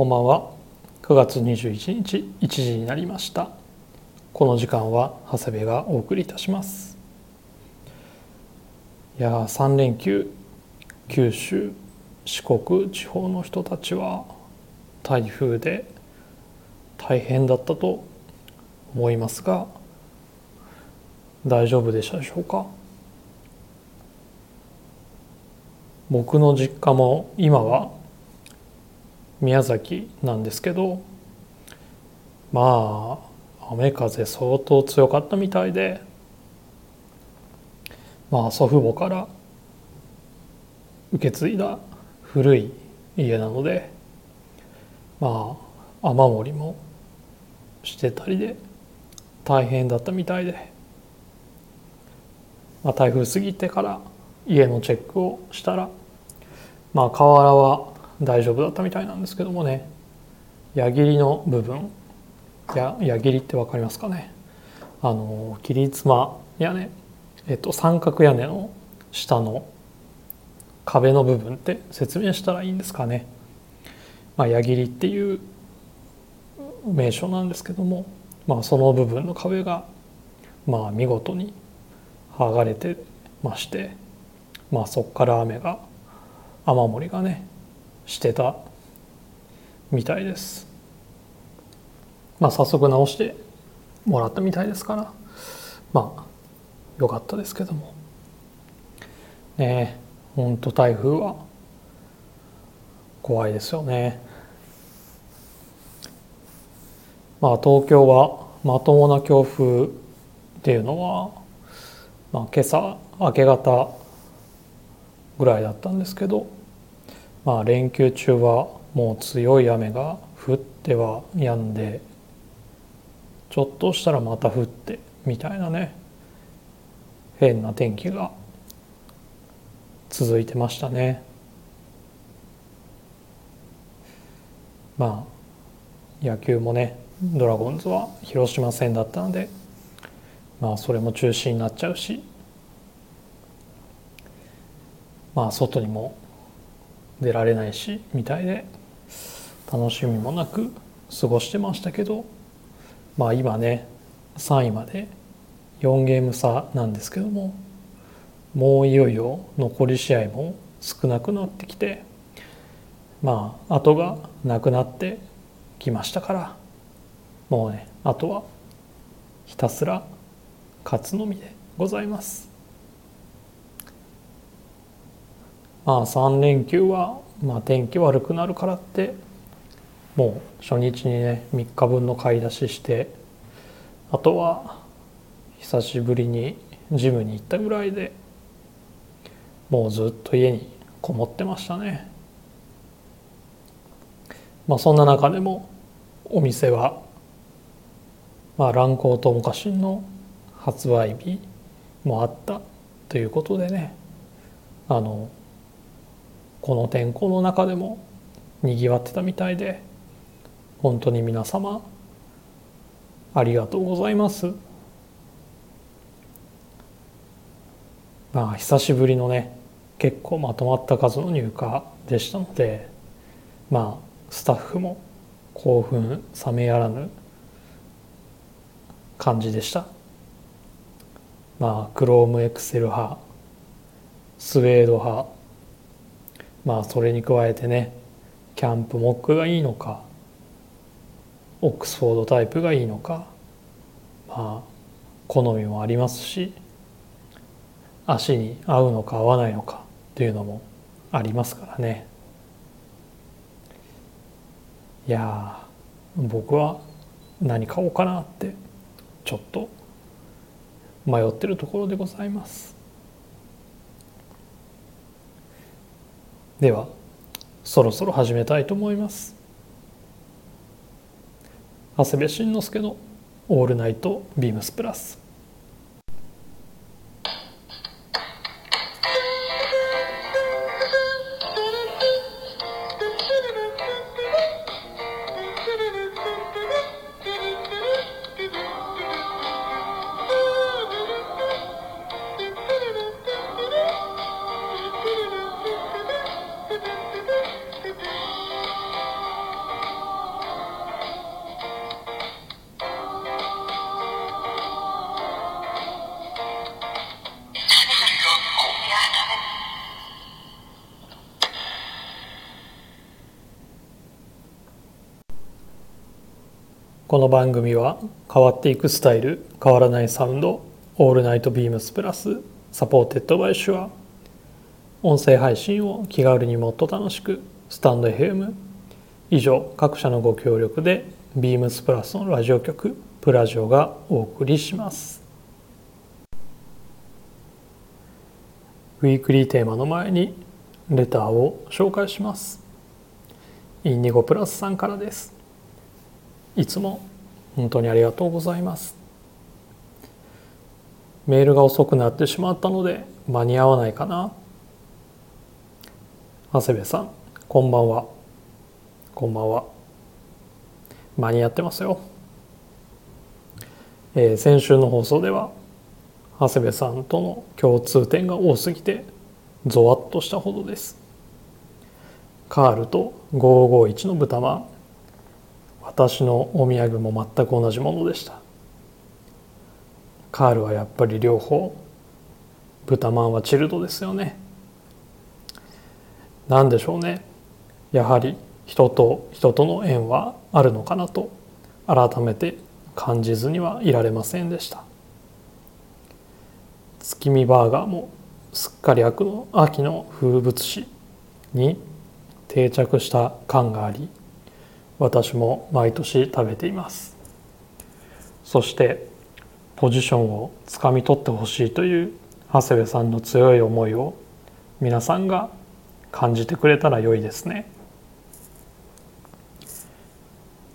こんばんは。9月21日1時になりました。この時間は長谷部がお送りいたします。いや3連休九州四国地方の人たちは台風で大変だったと思いますが大丈夫でしたでしょうか？僕の実家も今は宮崎なんですけどまあ雨風相当強かったみたいでまあ祖父母から受け継いだ古い家なのでまあ雨漏りもしてたりで大変だったみたいで、まあ、台風過ぎてから家のチェックをしたらまあ瓦は大丈夫だったみたいなんですけどもね。矢切の部分。や矢切って分かりますかね。あの切妻屋根、えっと、三角屋根の下の壁の部分って説明したらいいんですかね、まあ、矢切っていう名称なんですけども、まあ、その部分の壁がまあ見事に剥がれてまして、まあ、そこから雨が雨漏りがねしてたみたいです。まあ早速直してもらったみたいですから。まあよかったですけども。ねえほんと台風は怖いですよね。まあ東京はまともな強風っていうのは、まあ、今朝明け方ぐらいだったんですけどまあ、連休中はもう強い雨が降っては止んでちょっとしたらまた降ってみたいなね変な天気が続いてましたね。まあ野球もねドラゴンズは広島戦だったのでまあそれも中止になっちゃうしまあ外にも出られないしみたいで楽しみもなく過ごしてましたけどまあ今ね3位まで4ゲーム差なんですけどももういよいよ残り試合も少なくなってきてまあ後がなくなってきましたからもうねあとはひたすら勝つのみでございます。まあ3連休は、まあ、天気悪くなるからってもう初日にね3日分の買い出ししてあとは久しぶりにジムに行ったぐらいでもうずっと家にこもってましたね。まあそんな中でもお店はまあ蘭光ともかしんの発売日もあったということでねあのこの天候の中でもにぎわってたみたいで本当に皆様ありがとうございます。まあ久しぶりのね結構まとまった数の入荷でしたのでまあスタッフも興奮冷めやらぬ感じでした。まあクロームエクセル派スウェード派まあそれに加えてねキャンプモックがいいのかオックスフォードタイプがいいのかまあ好みもありますし足に合うのか合わないのかというのもありますからね。いや僕は何買おうかなってちょっと迷ってるところでございます。ではそろそろ始めたいと思います。長谷部慎之介の「オールナイトビームスプラス」この番組は変わっていくスタイル変わらないサウンド All Night BEAMS+ supported by Shure 音声配信を気軽にもっと楽しくスタンド FM 以上各社のご協力で BEAMS+のラジオ局プラジオがお送りします。ウィークリーテーマの前にレターを紹介します。インディゴプラスさんからです。いつも本当にありがとうございます。メールが遅くなってしまったので間に合わないかな。長谷部さんこんばんは。こんばんは。間に合ってますよ、えー、先週の放送では長谷部さんとの共通点が多すぎてゾワッとしたほどです。カールと551の豚まん。私のお土産も全く同じものでした。カールはやっぱり両方。豚まんはチルドですよね。何でしょうね。やはり人と人との縁はあるのかなと改めて感じずにはいられませんでした。月見バーガーもすっかり秋の風物詩に定着した感があり私も毎年食べています。そしてポジションをつかみ取ってほしいという長谷部さんの強い思いを皆さんが感じてくれたら良いですね。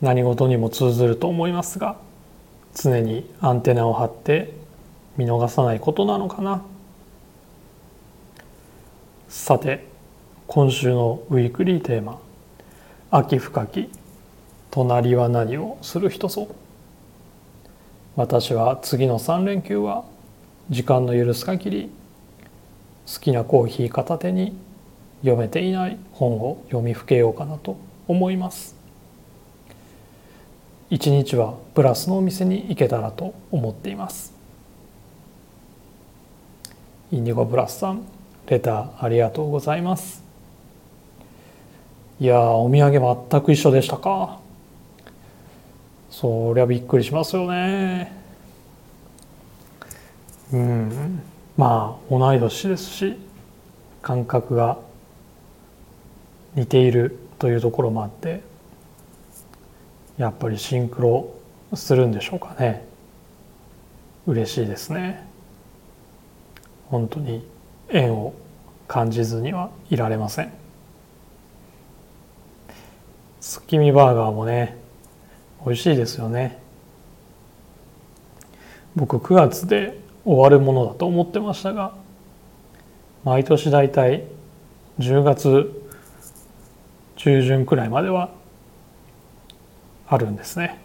何事にも通ずると思いますが常にアンテナを張って見逃さないことなのかな。さて今週のウィークリーテーマ「秋深き隣は何をする人ぞ私は次の3連休は時間の許す限り好きなコーヒー片手に読めていない本を読みふけようかなと思います。一日はプラスのお店に行けたらと思っています。インディゴブラスさんレターありがとうございます。いやお土産全く一緒でしたか。そりゃびっくりしますよね。うん。まあ同い年ですし感覚が似ているというところもあってやっぱりシンクロするんでしょうかね。嬉しいですね。本当に縁を感じずにはいられません。月見バーガーもね美味しいですよね。僕9月で終わるものだと思ってましたが毎年だいたい10月中旬くらいまではあるんですね。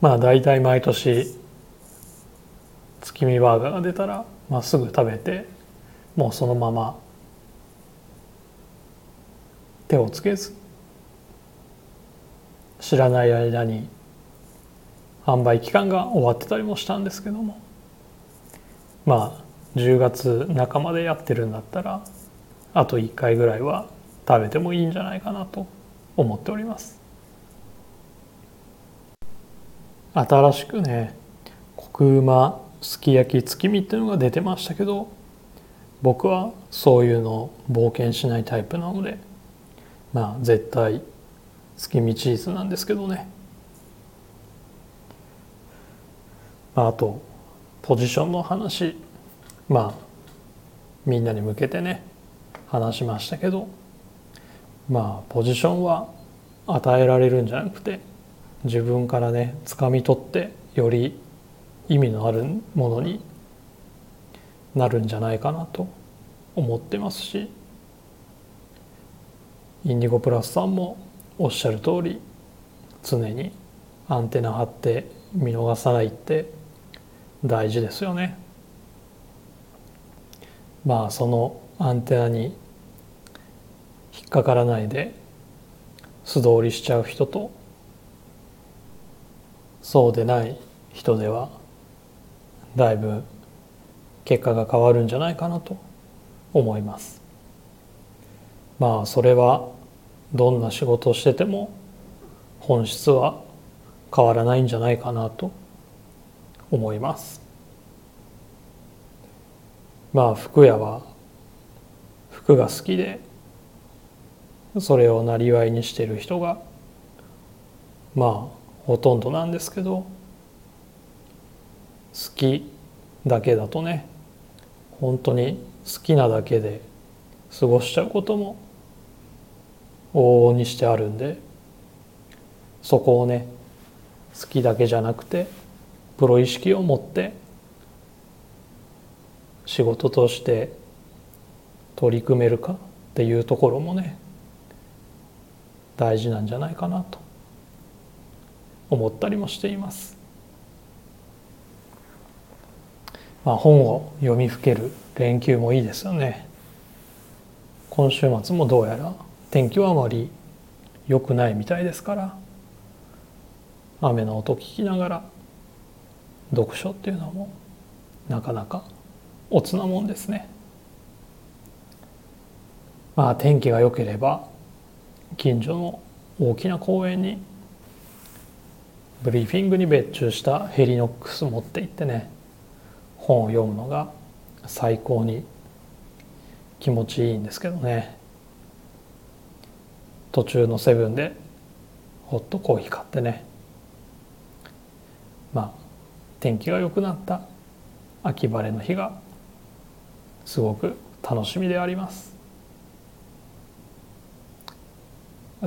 まあ大体毎年月見バーガーが出たら、まあ、すぐ食べてもうそのまま手をつけず知らない間に販売期間が終わってたりもしたんですけども。まあ10月中までやってるんだったらあと1回ぐらいは食べてもいいんじゃないかなと思っております。新しくねコクうますき焼き月見っていうのが出てましたけど僕はそういうのを冒険しないタイプなのでまあ絶対月見チーズなんですけどね、まあ、あとポジションの話。まあみんなに向けてね話しましたけど。まあポジションは与えられるんじゃなくて自分からね掴み取ってより意味のあるものになるんじゃないかなと思ってますし。インディゴプラスさんもおっしゃる通り常にアンテナ張って見逃さないって大事ですよね。まあそのアンテナに引っかからないで素通りしちゃう人とそうでない人ではだいぶ結果が変わるんじゃないかなと思います。まあそれはどんな仕事をしてても本質は変わらないんじゃないかなと思います。まあ服屋は服が好きでそれをなりわいにしてる人がまあほとんどなんですけど好きだけだとね本当に好きなだけで過ごしちゃうことも往々にしてあるんでそこをね好きだけじゃなくてプロ意識を持って仕事として取り組めるかっていうところもね大事なんじゃないかなと思ったりもしています。まあ、本を読みふける連休もいいですよね。今週末もどうやら天気はあまり良くないみたいですから雨の音聞きながら読書っていうのもなかなかおつなもんですね。まあ天気が良ければ近所の大きな公園にブリーフィングに別注したヘリノックス持って行ってね本を読むのが最高に気持ちいいんですけどね途中のセブンでホットコーヒー買ってね。まあ天気が良くなった。秋晴れの日がすごく楽しみであります。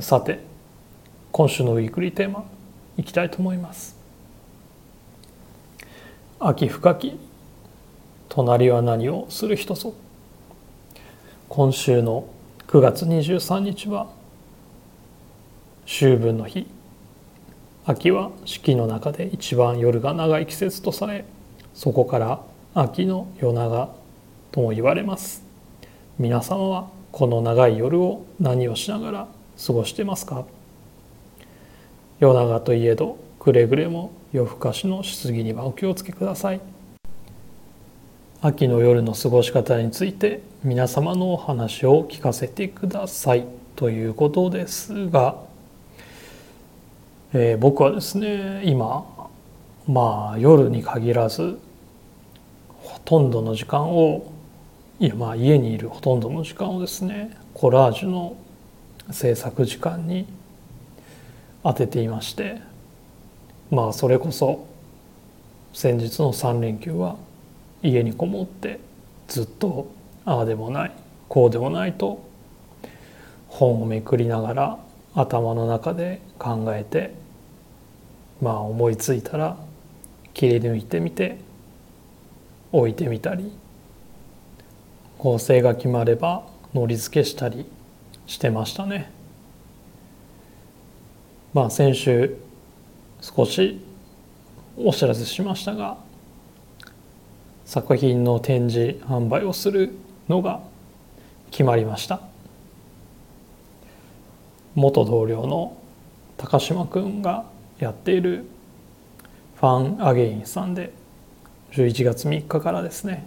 さて今週のウィークリーテーマいきたいと思います。秋深き隣は何をする人ぞ。今週の9月23日は秋分の日。秋は四季の中で一番夜が長い季節とされそこから秋の夜長とも言われます。皆様はこの長い夜を何をしながら過ごしてますか？夜長といえどくれぐれも夜更かしのしすぎにはお気をつけください。秋の夜の過ごし方について皆様のお話を聞かせてくださいということですがえー、僕はですね今まあ夜に限らずほとんどの時間をいやまあ家にいるほとんどの時間をですねコラージュの制作時間に当てていましてまあそれこそ先日の3連休は家にこもってずっとああでもないこうでもないと本をめくりながら頭の中で考えてまあ思いついたら切り抜いてみて置いてみたり構成が決まればのり付けしたりしてましたね。まあ先週少しお知らせしましたが作品の展示販売をするのが決まりました元同僚の高島君がやっているファンアゲインさんで11月3日からですね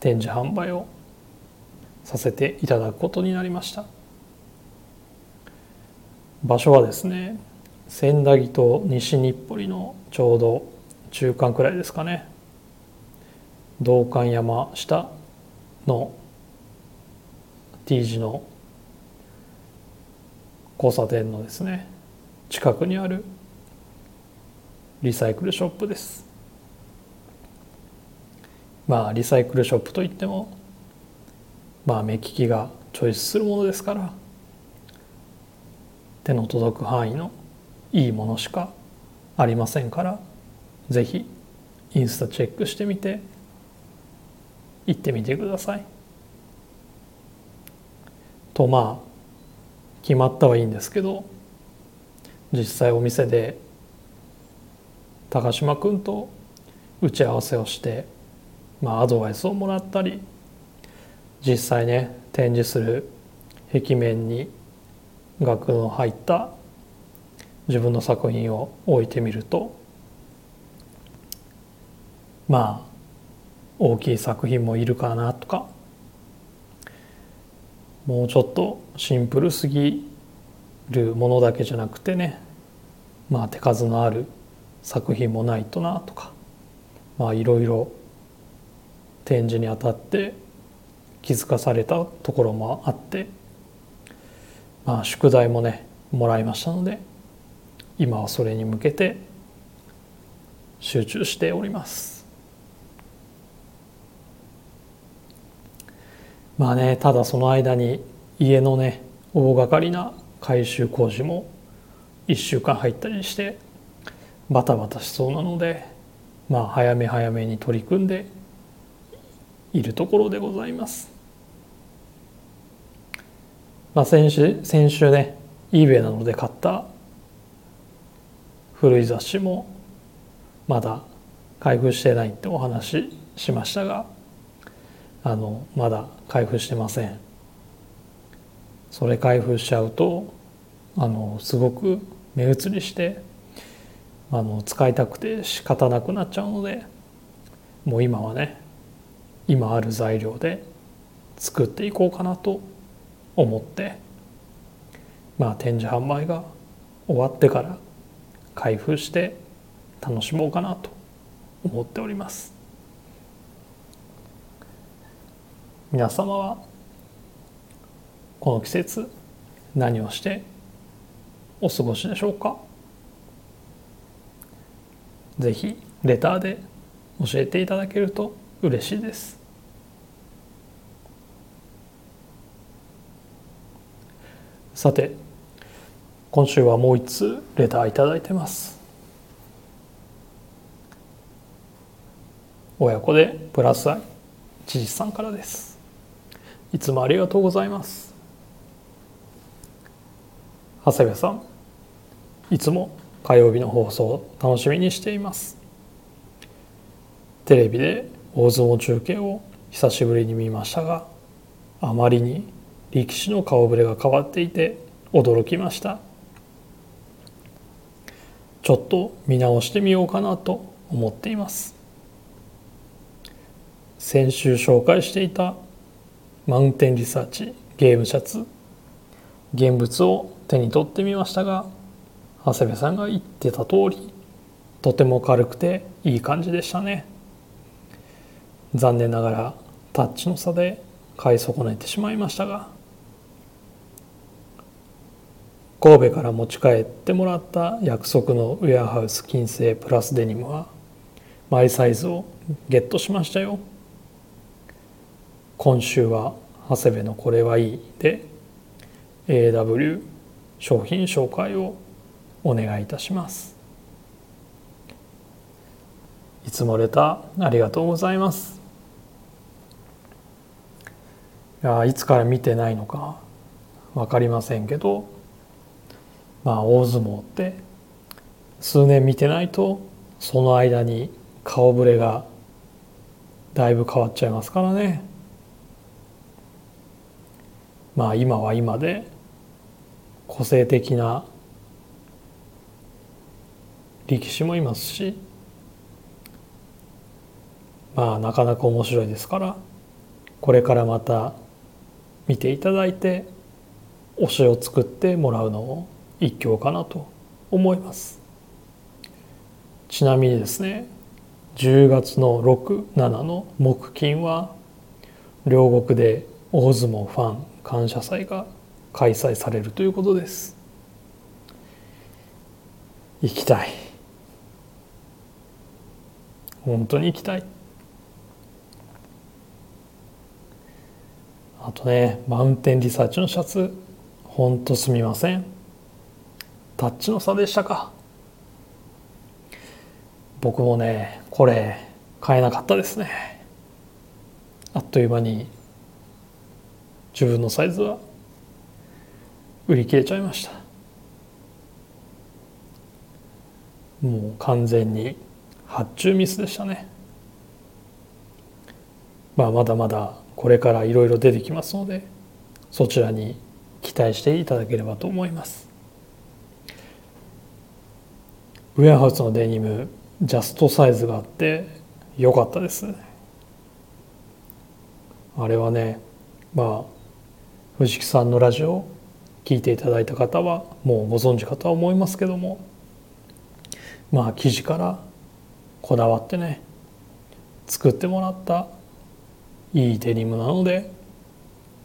展示販売をさせていただくことになりました。場所はですね千駄木と西日暮里のちょうど中間くらいですかね。道館山下の T 字の交差点のですね近くにあるリサイクルショップですまあリサイクルショップといってもまあ目利きがチョイスするものですから手の届く範囲のいいものしかありませんから是非インスタチェックしてみて行ってみてください。とまあ決まったはいいんですけど実際お店で高島君と打ち合わせをして、まあ、アドバイスをもらったり実際ね展示する壁面に額の入った自分の作品を置いてみるとまあ大きい作品もいるかなもうちょっとシンプルすぎるものだけじゃなくてねまあ手数のある作品もないとなとかまあいろいろ展示にあたって気づかされたところもあってまあ宿題もねもらいましたので今はそれに向けて集中しております。まあねただその間に家のね大掛かりな改修工事も1週間入ったりしてバタバタしそうなのでまあ早め早めに取り組んでいるところでございます。まあ、先週先週ね eBay などで買った古い雑誌もまだ開封してないってお話しましたがあのまだ開封してません。それ開封しちゃうとあのすごく目移りしてあの使いたくて仕方なくなっちゃうのでもう今はね今ある材料で作っていこうかなと思ってまあ展示販売が終わってから開封して楽しもうかなと思っております。皆様はこの季節何をしてお過ごしでしょうか？ぜひレターで教えていただけると嬉しいです。さて今週はもう一通レターいただいてます。親子でプラス愛知事さんからです。いつもありがとうございます。長谷部さんいつも火曜日の放送を楽しみにしています。テレビで大相撲中継を久しぶりに見ましたがあまりに力士の顔ぶれが変わっていて驚きました。ちょっと見直してみようかなと思っています。先週紹介していたマウンテンリサーチゲームシャツ。現物を手に取ってみましたが長谷部さんが言ってた通りとても軽くていい感じでしたね。残念ながらタッチの差で買い損ねてしまいましたが神戸から持ち帰ってもらった約束のウェアハウス金星プラスデニムはマイサイズをゲットしましたよ。今週は長谷部のこれはいいで AW 商品紹介をお願いいたします。いつもレターありがとうございます。いやいつから見てないのか分かりませんけどまあ大相撲って数年見てないとその間に顔ぶれがだいぶ変わっちゃいますからね。まあ今は今で個性的な力士もいますしまあなかなか面白いですからこれからまた見ていただいて推しを作ってもらうのも一興かなと思います。ちなみにですね10月の67の木金は両国で大相撲ファン感謝祭が開催されるということです。行きたい。本当に行きたい。あとねマウンテンリサーチのシャツ本当すみません。タッチの差でしたか。僕もねこれ買えなかったですね。あっという間に自分のサイズは売り切れちゃいました。もう完全に発注ミスでしたね。まあまだまだこれからいろいろ出てきますのでそちらに期待していただければと思います。ウェアハウスのデニムジャストサイズがあって良かったです。あれはねまあ藤木さんのラジオを聞いていただいた方はもうご存知かとは思いますけどもまあ生地からこだわってね作ってもらったいいデニムなので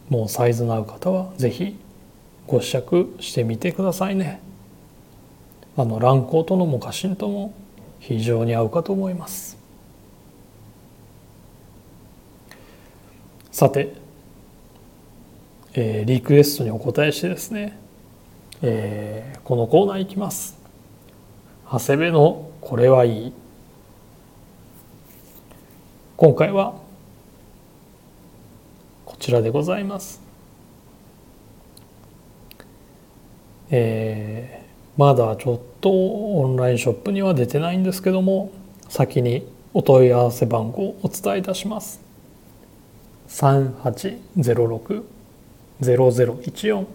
もうサイズの合う方は是非ご試着してみてくださいね。あのランコートのモカシンとも非常に合うかと思います。さて、えー、リクエストにお答えしてですね、えー、このコーナーいきます。長谷部のこれはいい。今回はこちらでございます。えー、まだちょっとオンラインショップには出てないんですけども先にお問い合わせ番号をお伝えいたします。0014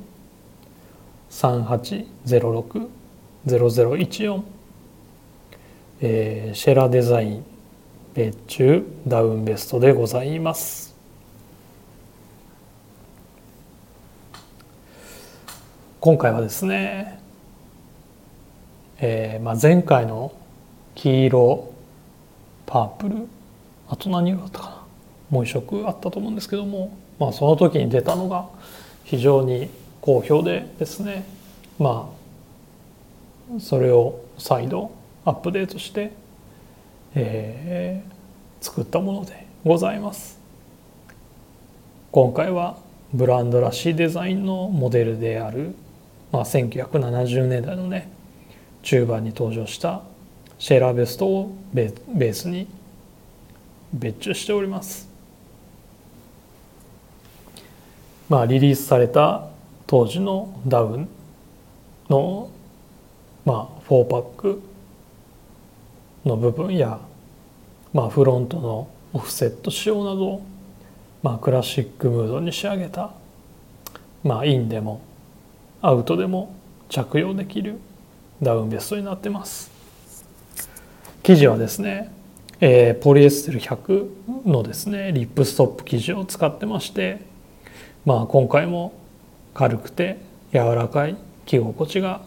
3806 0014えー、シェラデザイン別注ダウンベストでございます。今回はですね、えーまあ、前回の黄色パープルあと何色だったかな？もう一色あったと思うんですけども、まあ、その時に出たのが非常に好評でですねまあそれを再度アップデートして、えー、作ったものでございます。今回はブランドらしいデザインのモデルである、まあ、1970年代のね中盤に登場したシェーラーベストをベースに別注しております。まあリリースされた当時のダウンのまあ4パックの部分や、まあ、フロントのオフセット仕様などまあ、クラシックムードに仕上げた、まあ、インでもアウトでも着用できるダウンベストになってます。生地はですね、えー、ポリエステル100のですねリップストップ生地を使ってましてまあ今回も軽くて柔らかい着心地が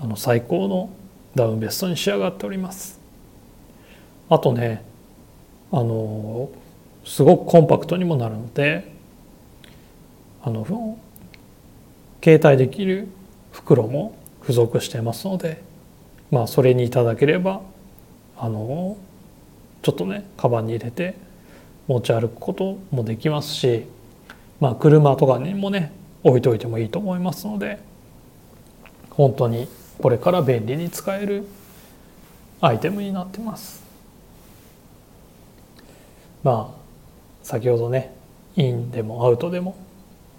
あの最高のダウンベストに仕上がっております。あとねあのすごくコンパクトにもなるのであの携帯できる袋も付属してますのでまあそれにいただければあのちょっとねカバンに入れて持ち歩くこともできますしまあ車とかにもね置いといてもいいと思いますので本当にこれから便利に使えるアイテムになってます。まあ先ほどねインでもアウトでも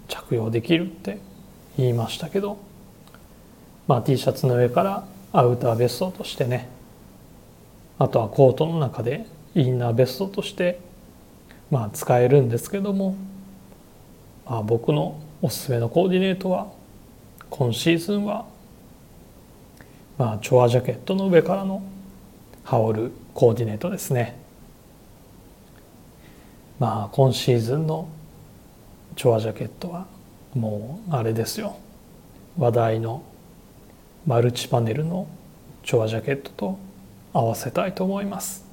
着用できるって言いましたけどまあ T シャツの上からアウターベストとしてねあとはコートの中でインナーベストとしてまあ使えるんですけども、あ、僕のおすすめのコーディネートは今シーズンはまあチョアジャケットの上からの羽織るコーディネートですね。まあ今シーズンのチョアジャケットはもうあれですよ。話題のマルチパネルのチョアジャケットと合わせたいと思います。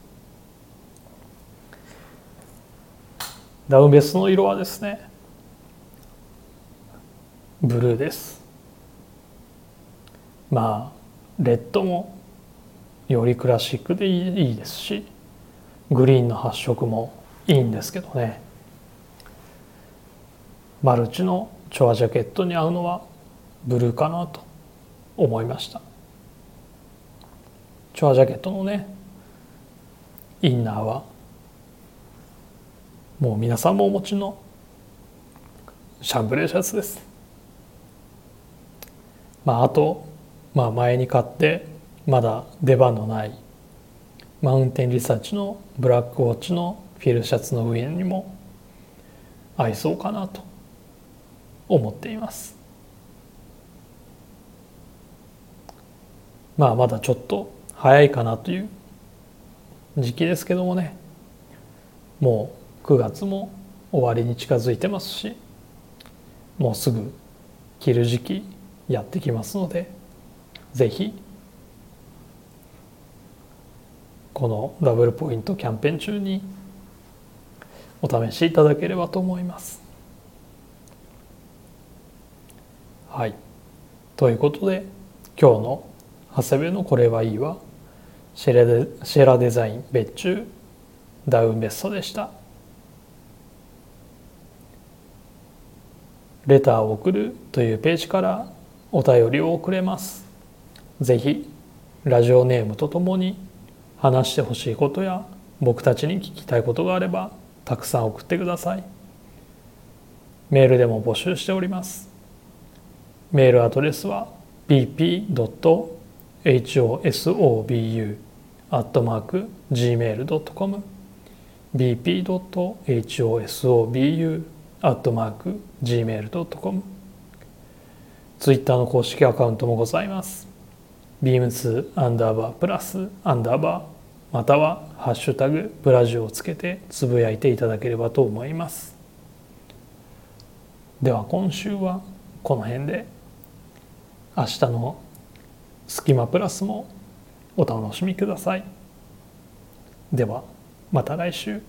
ダウンベストの色はですねブルーです。まあレッドもよりクラシックでいいですしグリーンの発色もいいんですけどね。マルチのチョアジャケットに合うのはブルーかなと思いました。チョアジャケットのねインナーはもう皆さんもお持ちのシャンブレーシャツです。まああとまあ、前に買ってまだ出番のないマウンテンリサーチのブラックウォッチのフィルシャツの上にも合いそうかなと思っています。まあまだちょっと早いかなという時期ですけどもね。もう9月も終わりに近づいてますしもうすぐ着る時期やってきますのでぜひこのダブルポイントキャンペーン中にお試しいただければと思います。はい。ということで今日の長谷部のこれはいいわシェラデシェラデザイン別注ダウンベストでした。レターを送るというページからお便りを送れます。ぜひラジオネームとともに話してほしいことや僕たちに聞きたいことがあればたくさん送ってください。メールでも募集しております。メールアドレスは bp.hosobu.gmail.com bp.hosobu.gmail.com ツイッターの公式アカウントもございます。beams アンダーバープラスアンダーバーまたはハッシュタグブラジオをつけてつぶやいていただければと思います。では今週はこの辺で。明日のスキマプラスもお楽しみください。ではまた来週。